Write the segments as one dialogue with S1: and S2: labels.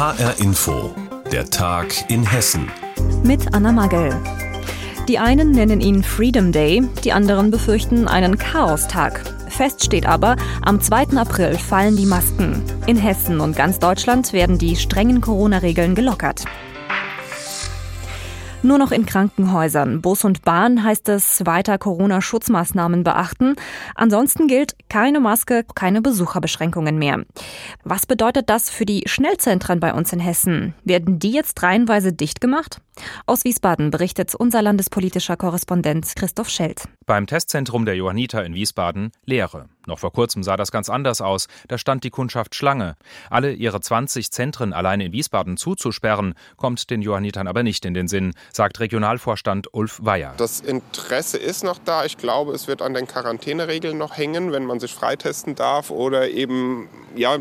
S1: HR Info, der Tag in Hessen.
S2: Mit Anna Magel. Die einen nennen ihn Freedom Day, die anderen befürchten einen Chaostag. Fest steht aber, am 2. April fallen die Masken. In Hessen und ganz Deutschland werden die strengen Corona-Regeln gelockert. Nur noch in Krankenhäusern, Bus und Bahn heißt es weiter Corona-Schutzmaßnahmen beachten. Ansonsten gilt keine Maske, keine Besucherbeschränkungen mehr. Was bedeutet das für die Schnellzentren bei uns in Hessen? Werden die jetzt reihenweise dicht gemacht? Aus Wiesbaden berichtet unser landespolitischer Korrespondent Christoph Schelt.
S3: Beim Testzentrum der Johanniter in Wiesbaden Leere. Noch vor kurzem sah das ganz anders aus. Da stand die Kundschaft Schlange. Alle ihre 20 Zentren allein in Wiesbaden zuzusperren, kommt den Johannitern aber nicht in den Sinn, sagt Regionalvorstand Ulf Weyer.
S4: Das Interesse ist noch da. Ich glaube, es wird an den Quarantäneregeln noch hängen, wenn man sich freitesten darf oder eben ja,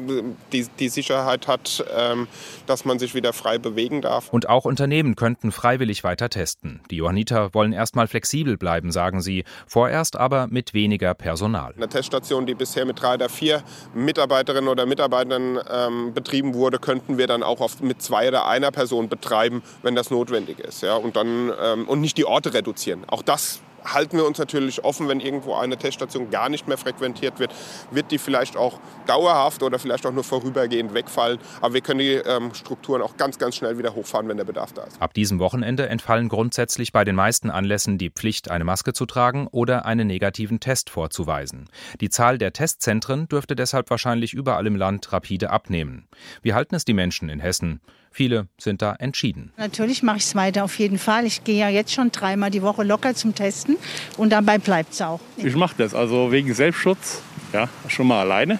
S4: die, die Sicherheit hat, ähm, dass man sich wieder frei bewegen darf.
S3: Und auch Unternehmen könnten freiwillig weiter testen. Die Johanniter wollen erstmal flexibel bleiben, sagen sie. Vorerst aber mit weniger Personal.
S4: Eine Teststation, die bisher mit drei oder vier Mitarbeiterinnen oder Mitarbeitern ähm, betrieben wurde, könnten wir dann auch oft mit zwei oder einer Person betreiben, wenn das notwendig ist. Ja? Und, dann, ähm, und nicht die Orte reduzieren. Auch das halten wir uns natürlich offen, wenn irgendwo eine Teststation gar nicht mehr frequentiert wird, wird die vielleicht auch dauerhaft oder vielleicht auch nur vorübergehend wegfallen. Aber wir können die ähm, Strukturen auch ganz, ganz schnell wieder hochfahren, wenn der Bedarf da ist.
S3: Ab diesem Wochenende entfallen grundsätzlich bei den meisten Anlässen die Pflicht, eine Maske zu tragen oder einen negativen Test vorzuweisen. Die Zahl der Testzentren dürfte deshalb wahrscheinlich überall im Land rapide abnehmen. Wie halten es die Menschen in Hessen? Viele sind da entschieden.
S5: Natürlich mache ich es weiter auf jeden Fall. Ich gehe ja jetzt schon dreimal die Woche locker zum Testen und dabei bleibt es auch.
S6: Ich mache das also wegen Selbstschutz, ja, schon mal alleine.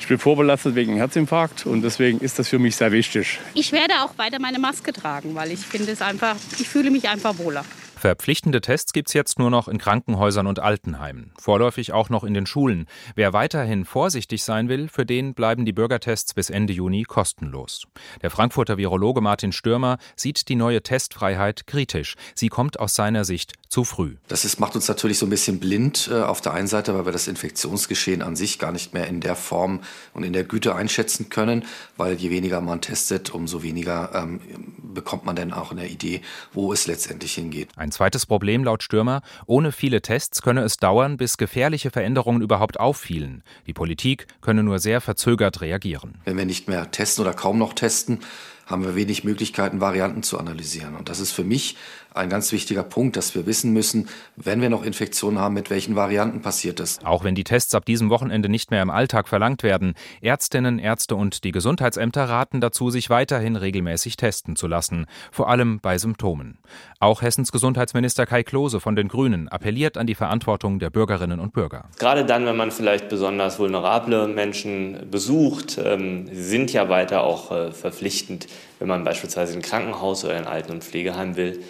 S6: Ich bin vorbelastet wegen Herzinfarkt und deswegen ist das für mich sehr wichtig.
S7: Ich werde auch weiter meine Maske tragen, weil ich finde es einfach, ich fühle mich einfach wohler.
S3: Verpflichtende Tests gibt es jetzt nur noch in Krankenhäusern und Altenheimen, vorläufig auch noch in den Schulen. Wer weiterhin vorsichtig sein will, für den bleiben die Bürgertests bis Ende Juni kostenlos. Der Frankfurter Virologe Martin Stürmer sieht die neue Testfreiheit kritisch. Sie kommt aus seiner Sicht zu früh.
S8: Das ist, macht uns natürlich so ein bisschen blind äh, auf der einen Seite, weil wir das Infektionsgeschehen an sich gar nicht mehr in der Form und in der Güte einschätzen können, weil je weniger man testet, umso weniger ähm, bekommt man dann auch eine Idee, wo es letztendlich hingeht.
S3: Ein zweites Problem laut Stürmer, ohne viele Tests könne es dauern, bis gefährliche Veränderungen überhaupt auffielen. Die Politik könne nur sehr verzögert reagieren.
S8: Wenn wir nicht mehr testen oder kaum noch testen, haben wir wenig Möglichkeiten, Varianten zu analysieren. Und das ist für mich ein ganz wichtiger Punkt, dass wir wissen müssen, wenn wir noch Infektionen haben, mit welchen Varianten passiert es.
S3: Auch wenn die Tests ab diesem Wochenende nicht mehr im Alltag verlangt werden, Ärztinnen, Ärzte und die Gesundheitsämter raten dazu, sich weiterhin regelmäßig testen zu lassen, vor allem bei Symptomen. Auch Hessens Gesundheitsminister Kai Klose von den Grünen appelliert an die Verantwortung der Bürgerinnen und Bürger.
S9: Gerade dann, wenn man vielleicht besonders vulnerable Menschen besucht, ähm, sind ja weiter auch äh, verpflichtend wenn man beispielsweise ein Krankenhaus oder ein Alten- und Pflegeheim will.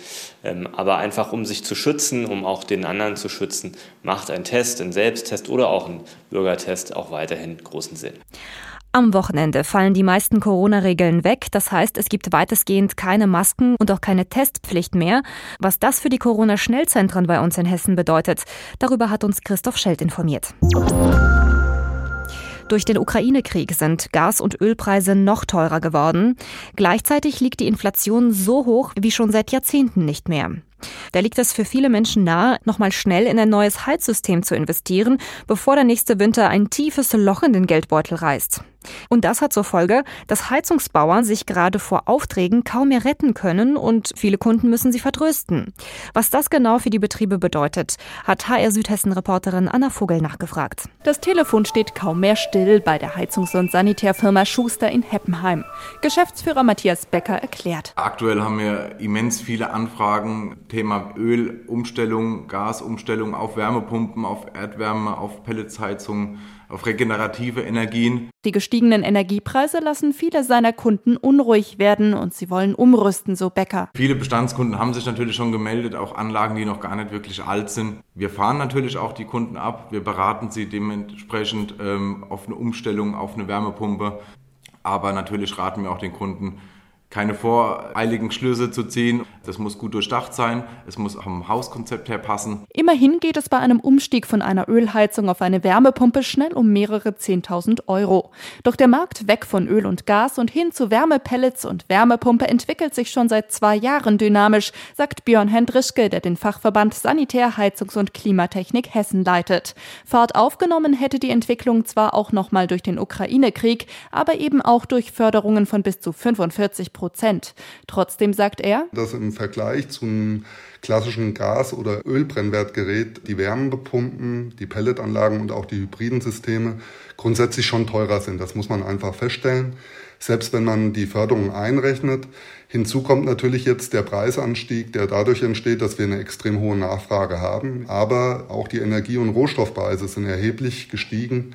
S9: Ähm, aber einfach um sich zu schützen, um auch den anderen zu schützen, macht ein Test, ein Selbsttest oder auch ein Bürgertest auch weiterhin großen Sinn.
S2: Am Wochenende fallen die meisten Corona-Regeln weg. Das heißt, es gibt weitestgehend keine Masken und auch keine Testpflicht mehr. Was das für die Corona-Schnellzentren bei uns in Hessen bedeutet, darüber hat uns Christoph Schelt informiert. Durch den Ukraine-Krieg sind Gas- und Ölpreise noch teurer geworden. Gleichzeitig liegt die Inflation so hoch wie schon seit Jahrzehnten nicht mehr. Da liegt es für viele Menschen nahe, nochmal schnell in ein neues Heizsystem zu investieren, bevor der nächste Winter ein tiefes Loch in den Geldbeutel reißt. Und das hat zur Folge, dass Heizungsbauern sich gerade vor Aufträgen kaum mehr retten können und viele Kunden müssen sie vertrösten. Was das genau für die Betriebe bedeutet, hat HR Südhessen-Reporterin Anna Vogel nachgefragt.
S10: Das Telefon steht kaum mehr still bei der Heizungs- und Sanitärfirma Schuster in Heppenheim. Geschäftsführer Matthias Becker erklärt.
S11: Aktuell haben wir immens viele Anfragen Thema Ölumstellung, Gasumstellung auf Wärmepumpen, auf Erdwärme, auf Pelletsheizung, auf regenerative Energien.
S10: Die gestiegenen Energiepreise lassen viele seiner Kunden unruhig werden und sie wollen umrüsten, so Becker.
S11: Viele Bestandskunden haben sich natürlich schon gemeldet, auch Anlagen, die noch gar nicht wirklich alt sind. Wir fahren natürlich auch die Kunden ab, wir beraten sie dementsprechend ähm, auf eine Umstellung auf eine Wärmepumpe. Aber natürlich raten wir auch den Kunden, keine voreiligen Schlüsse zu ziehen. Das muss gut durchdacht sein, es muss vom Hauskonzept her passen.
S12: Immerhin geht es bei einem Umstieg von einer Ölheizung auf eine Wärmepumpe schnell um mehrere 10.000 Euro. Doch der Markt weg von Öl und Gas und hin zu Wärmepellets und Wärmepumpe entwickelt sich schon seit zwei Jahren dynamisch, sagt Björn Hendrischke, der den Fachverband Sanitär, Heizungs- und Klimatechnik Hessen leitet. Fahrt aufgenommen hätte die Entwicklung zwar auch nochmal durch den Ukraine-Krieg, aber eben auch durch Förderungen von bis zu 45 Prozent. Prozent. Trotzdem sagt er,
S13: dass im Vergleich zum klassischen Gas- oder Ölbrennwertgerät die Wärmepumpen, die Pelletanlagen und auch die hybriden Systeme grundsätzlich schon teurer sind. Das muss man einfach feststellen. Selbst wenn man die Förderung einrechnet. Hinzu kommt natürlich jetzt der Preisanstieg, der dadurch entsteht, dass wir eine extrem hohe Nachfrage haben. Aber auch die Energie- und Rohstoffpreise sind erheblich gestiegen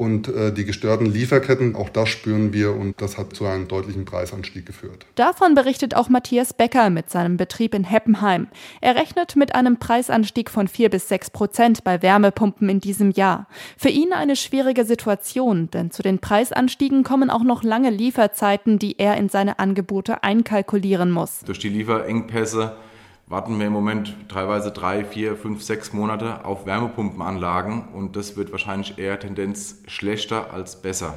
S13: und äh, die gestörten Lieferketten, auch das spüren wir und das hat zu einem deutlichen Preisanstieg geführt.
S12: Davon berichtet auch Matthias Becker mit seinem Betrieb in Heppenheim. Er rechnet mit einem Preisanstieg von 4 bis 6 Prozent bei Wärmepumpen in diesem Jahr. Für ihn eine schwierige Situation, denn zu den Preisanstiegen kommen auch noch lange Lieferzeiten, die er in seine Angebote einkalkulieren muss.
S11: Durch die Lieferengpässe warten wir im Moment teilweise drei, vier, fünf, sechs Monate auf Wärmepumpenanlagen und das wird wahrscheinlich eher Tendenz schlechter als besser.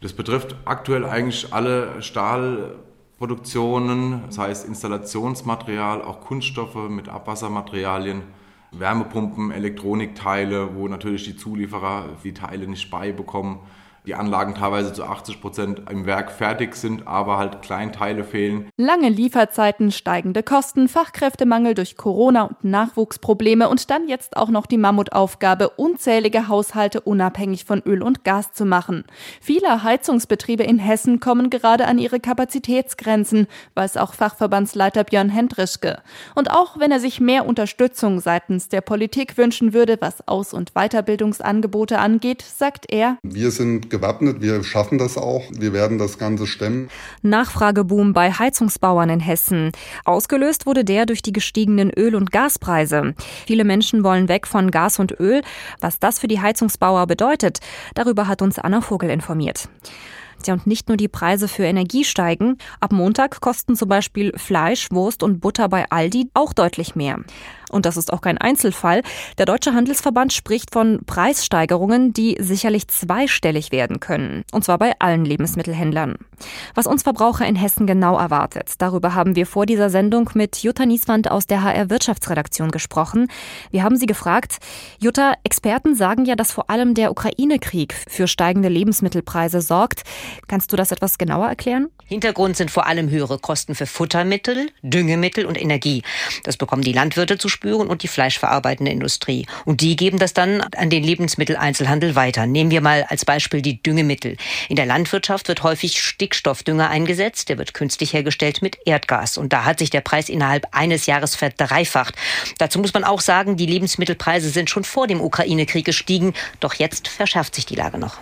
S11: Das betrifft aktuell eigentlich alle Stahlproduktionen, das heißt Installationsmaterial, auch Kunststoffe mit Abwassermaterialien, Wärmepumpen, Elektronikteile, wo natürlich die Zulieferer die Teile nicht beibekommen die Anlagen teilweise zu 80 Prozent im Werk fertig sind, aber halt Kleinteile fehlen.
S12: Lange Lieferzeiten, steigende Kosten, Fachkräftemangel durch Corona und Nachwuchsprobleme und dann jetzt auch noch die Mammutaufgabe, unzählige Haushalte unabhängig von Öl und Gas zu machen. Viele Heizungsbetriebe in Hessen kommen gerade an ihre Kapazitätsgrenzen, weiß auch Fachverbandsleiter Björn Hendrischke. Und auch wenn er sich mehr Unterstützung seitens der Politik wünschen würde, was Aus- und Weiterbildungsangebote angeht, sagt er,
S13: wir sind gewappnet. Wir schaffen das auch. Wir werden das Ganze stemmen.
S2: Nachfrageboom bei Heizungsbauern in Hessen. Ausgelöst wurde der durch die gestiegenen Öl- und Gaspreise. Viele Menschen wollen weg von Gas und Öl. Was das für die Heizungsbauer bedeutet, darüber hat uns Anna Vogel informiert. Ja, und nicht nur die Preise für Energie steigen. Ab Montag kosten zum Beispiel Fleisch, Wurst und Butter bei Aldi auch deutlich mehr. Und das ist auch kein Einzelfall. Der Deutsche Handelsverband spricht von Preissteigerungen, die sicherlich zweistellig werden können. Und zwar bei allen Lebensmittelhändlern. Was uns Verbraucher in Hessen genau erwartet, darüber haben wir vor dieser Sendung mit Jutta Nieswand aus der HR Wirtschaftsredaktion gesprochen. Wir haben sie gefragt, Jutta, Experten sagen ja, dass vor allem der Ukraine-Krieg für steigende Lebensmittelpreise sorgt. Kannst du das etwas genauer erklären?
S14: Hintergrund sind vor allem höhere Kosten für Futtermittel, Düngemittel und Energie. Das bekommen die Landwirte zu spüren und die fleischverarbeitende Industrie. Und die geben das dann an den Lebensmitteleinzelhandel weiter. Nehmen wir mal als Beispiel die Düngemittel. In der Landwirtschaft wird häufig Stickstoffdünger eingesetzt. Der wird künstlich hergestellt mit Erdgas. Und da hat sich der Preis innerhalb eines Jahres verdreifacht. Dazu muss man auch sagen, die Lebensmittelpreise sind schon vor dem Ukraine-Krieg gestiegen. Doch jetzt verschärft sich die Lage noch.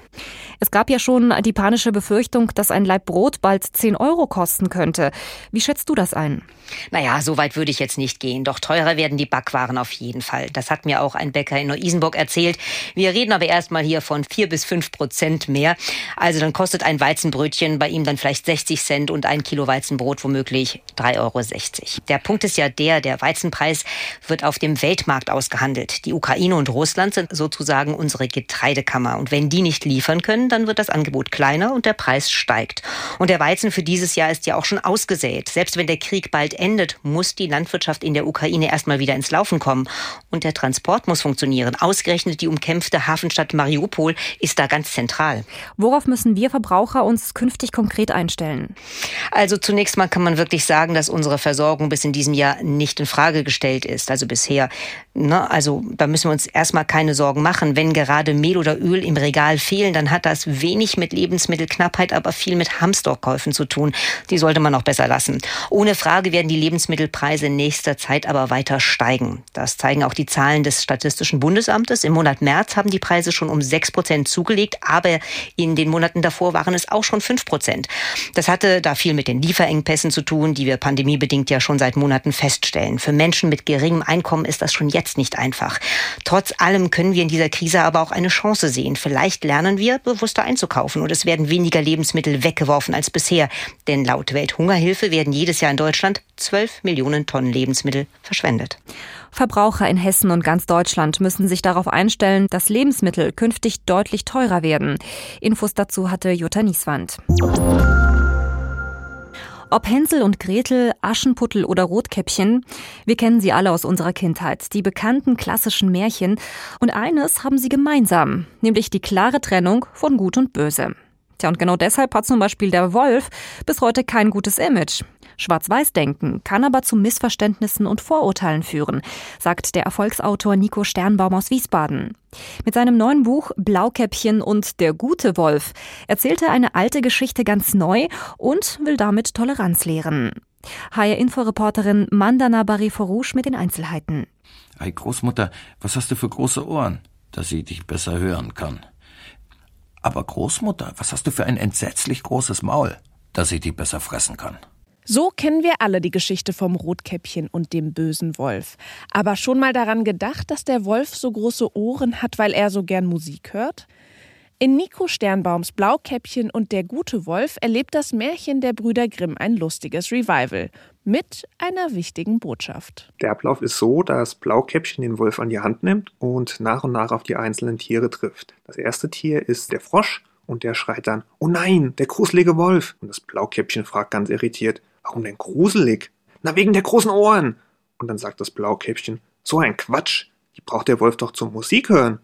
S2: Es gab ja schon die panische Befürchtung, dass ein Laib Brot bald 10 Euro kosten könnte. Wie schätzt du das ein?
S14: Naja, so weit würde ich jetzt nicht gehen. Doch teurer werden die Backwaren auf jeden Fall. Das hat mir auch ein Bäcker in Neu-Isenburg erzählt. Wir reden aber erstmal hier von 4 bis 5 Prozent mehr. Also dann kostet ein Weizenbrötchen bei ihm dann vielleicht 60 Cent und ein Kilo Weizenbrot womöglich 3,60 Euro. Der Punkt ist ja der, der Weizenpreis wird auf dem Weltmarkt ausgehandelt. Die Ukraine und Russland sind sozusagen unsere Getreidekammer. Und wenn die nicht liefern können, dann wird das Angebot kleiner und der Preis steigt. Und der Weizen für dieses Jahr ist ja auch schon ausgesät. Selbst wenn der Krieg bald endet, muss die Landwirtschaft in der Ukraine erstmal wieder ins Laufen kommen. Und der Transport muss funktionieren. Ausgerechnet die umkämpfte Hafenstadt Mariupol ist da ganz zentral.
S2: Worauf müssen wir Verbraucher uns künftig konkret einstellen?
S14: Also zunächst mal kann man wirklich sagen, dass unsere Versorgung bis in diesem Jahr nicht in Frage gestellt ist. Also bisher. Ne? Also da müssen wir uns erstmal keine Sorgen machen. Wenn gerade Mehl oder Öl im Regal fehlen, dann hat das wenig mit Lebensmittelknappheit, aber viel mit Hamsterkäufen zu tun. Die sollte man auch besser lassen. Ohne Frage werden die Lebensmittelpreise in nächster Zeit aber weiter steigen. Das zeigen auch die Zahlen des Statistischen Bundesamtes. Im Monat März haben die Preise schon um sechs Prozent zugelegt, aber in den Monaten davor waren es auch schon fünf Prozent. Das hatte da viel mit den Lieferengpässen zu tun, die wir pandemiebedingt ja schon seit Monaten feststellen. Für Menschen mit geringem Einkommen ist das schon jetzt nicht einfach. Trotz allem können wir in dieser Krise aber auch eine Chance sehen. Vielleicht lernen wir, bewusster einzukaufen und es werden weniger Lebensmittel weggeworfen als bisher. Denn laut Welthungerhilfe werden jedes Jahr in Deutschland 12 Millionen Tonnen Lebensmittel verschwendet.
S2: Verbraucher in Hessen und ganz Deutschland müssen sich darauf einstellen, dass Lebensmittel künftig deutlich teurer werden. Infos dazu hatte Jutta Nieswand. Ob Hänsel und Gretel, Aschenputtel oder Rotkäppchen, wir kennen sie alle aus unserer Kindheit, die bekannten klassischen Märchen. Und eines haben sie gemeinsam, nämlich die klare Trennung von Gut und Böse. Tja, und genau deshalb hat zum Beispiel der Wolf bis heute kein gutes Image. Schwarz-Weiß-Denken kann aber zu Missverständnissen und Vorurteilen führen, sagt der Erfolgsautor Nico Sternbaum aus Wiesbaden. Mit seinem neuen Buch Blaukäppchen und der gute Wolf erzählt er eine alte Geschichte ganz neu und will damit Toleranz lehren. HR Inforeporterin Mandana Bariforouche mit den Einzelheiten.
S15: Hey Großmutter, was hast du für große Ohren, dass sie dich besser hören kann? Aber Großmutter, was hast du für ein entsetzlich großes Maul, dass sie dich besser fressen kann?
S10: So kennen wir alle die Geschichte vom Rotkäppchen und dem bösen Wolf. Aber schon mal daran gedacht, dass der Wolf so große Ohren hat, weil er so gern Musik hört? In Nico Sternbaums Blaukäppchen und der gute Wolf erlebt das Märchen der Brüder Grimm ein lustiges Revival mit einer wichtigen Botschaft.
S16: Der Ablauf ist so, dass Blaukäppchen den Wolf an die Hand nimmt und nach und nach auf die einzelnen Tiere trifft. Das erste Tier ist der Frosch und der schreit dann: Oh nein, der gruselige Wolf! Und das Blaukäppchen fragt ganz irritiert: Warum denn gruselig? Na, wegen der großen Ohren. Und dann sagt das Blaukäppchen, so ein Quatsch. Die braucht der Wolf doch zum Musik hören.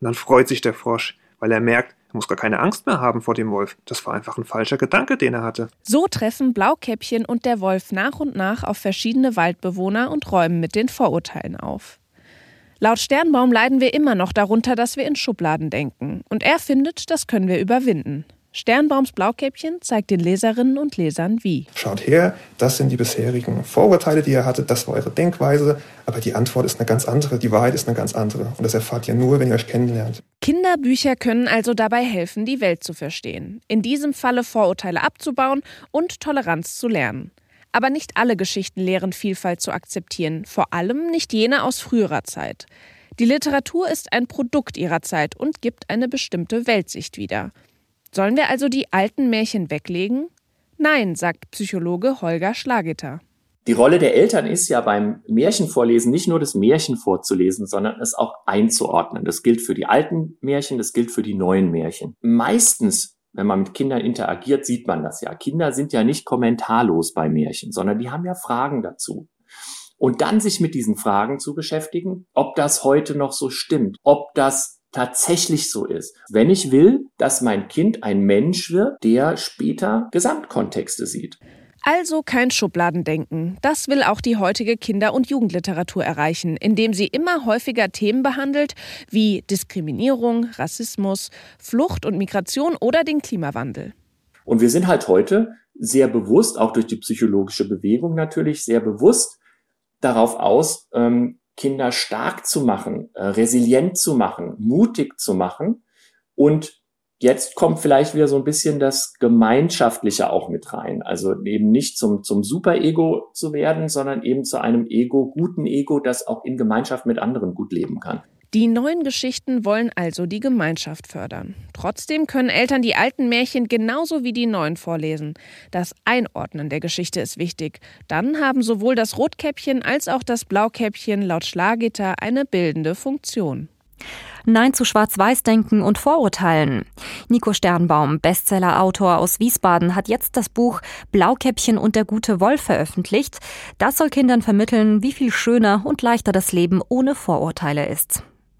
S16: Und dann freut sich der Frosch, weil er merkt, er muss gar keine Angst mehr haben vor dem Wolf. Das war einfach ein falscher Gedanke, den er hatte.
S10: So treffen Blaukäppchen und der Wolf nach und nach auf verschiedene Waldbewohner und räumen mit den Vorurteilen auf. Laut Sternbaum leiden wir immer noch darunter, dass wir in Schubladen denken. Und er findet, das können wir überwinden. Sternbaums Blaukäppchen zeigt den Leserinnen und Lesern wie.
S16: Schaut her, das sind die bisherigen Vorurteile, die ihr hattet, das war eure Denkweise, aber die Antwort ist eine ganz andere, die Wahrheit ist eine ganz andere. Und das erfahrt ihr nur, wenn ihr euch kennenlernt.
S10: Kinderbücher können also dabei helfen, die Welt zu verstehen. In diesem Falle Vorurteile abzubauen und Toleranz zu lernen. Aber nicht alle Geschichten lehren Vielfalt zu akzeptieren, vor allem nicht jene aus früherer Zeit. Die Literatur ist ein Produkt ihrer Zeit und gibt eine bestimmte Weltsicht wieder. Sollen wir also die alten Märchen weglegen? Nein, sagt Psychologe Holger Schlageter.
S17: Die Rolle der Eltern ist ja beim Märchenvorlesen nicht nur das Märchen vorzulesen, sondern es auch einzuordnen. Das gilt für die alten Märchen, das gilt für die neuen Märchen. Meistens, wenn man mit Kindern interagiert, sieht man das ja. Kinder sind ja nicht kommentarlos bei Märchen, sondern die haben ja Fragen dazu. Und dann sich mit diesen Fragen zu beschäftigen, ob das heute noch so stimmt, ob das tatsächlich so ist. Wenn ich will, dass mein Kind ein Mensch wird, der später Gesamtkontexte sieht.
S10: Also kein Schubladendenken. Das will auch die heutige Kinder- und Jugendliteratur erreichen, indem sie immer häufiger Themen behandelt wie Diskriminierung, Rassismus, Flucht und Migration oder den Klimawandel.
S17: Und wir sind halt heute sehr bewusst, auch durch die psychologische Bewegung natürlich, sehr bewusst darauf aus, ähm, Kinder stark zu machen, äh, resilient zu machen, mutig zu machen. Und jetzt kommt vielleicht wieder so ein bisschen das Gemeinschaftliche auch mit rein. Also eben nicht zum, zum Super-Ego zu werden, sondern eben zu einem Ego, guten Ego, das auch in Gemeinschaft mit anderen gut leben kann.
S10: Die neuen Geschichten wollen also die Gemeinschaft fördern. Trotzdem können Eltern die alten Märchen genauso wie die neuen vorlesen. Das Einordnen der Geschichte ist wichtig. Dann haben sowohl das Rotkäppchen als auch das Blaukäppchen laut Schlagitter eine bildende Funktion.
S2: Nein zu Schwarz-Weiß-Denken und Vorurteilen. Nico Sternbaum, Bestseller-Autor aus Wiesbaden, hat jetzt das Buch Blaukäppchen und der gute Wolf veröffentlicht. Das soll Kindern vermitteln, wie viel schöner und leichter das Leben ohne Vorurteile ist.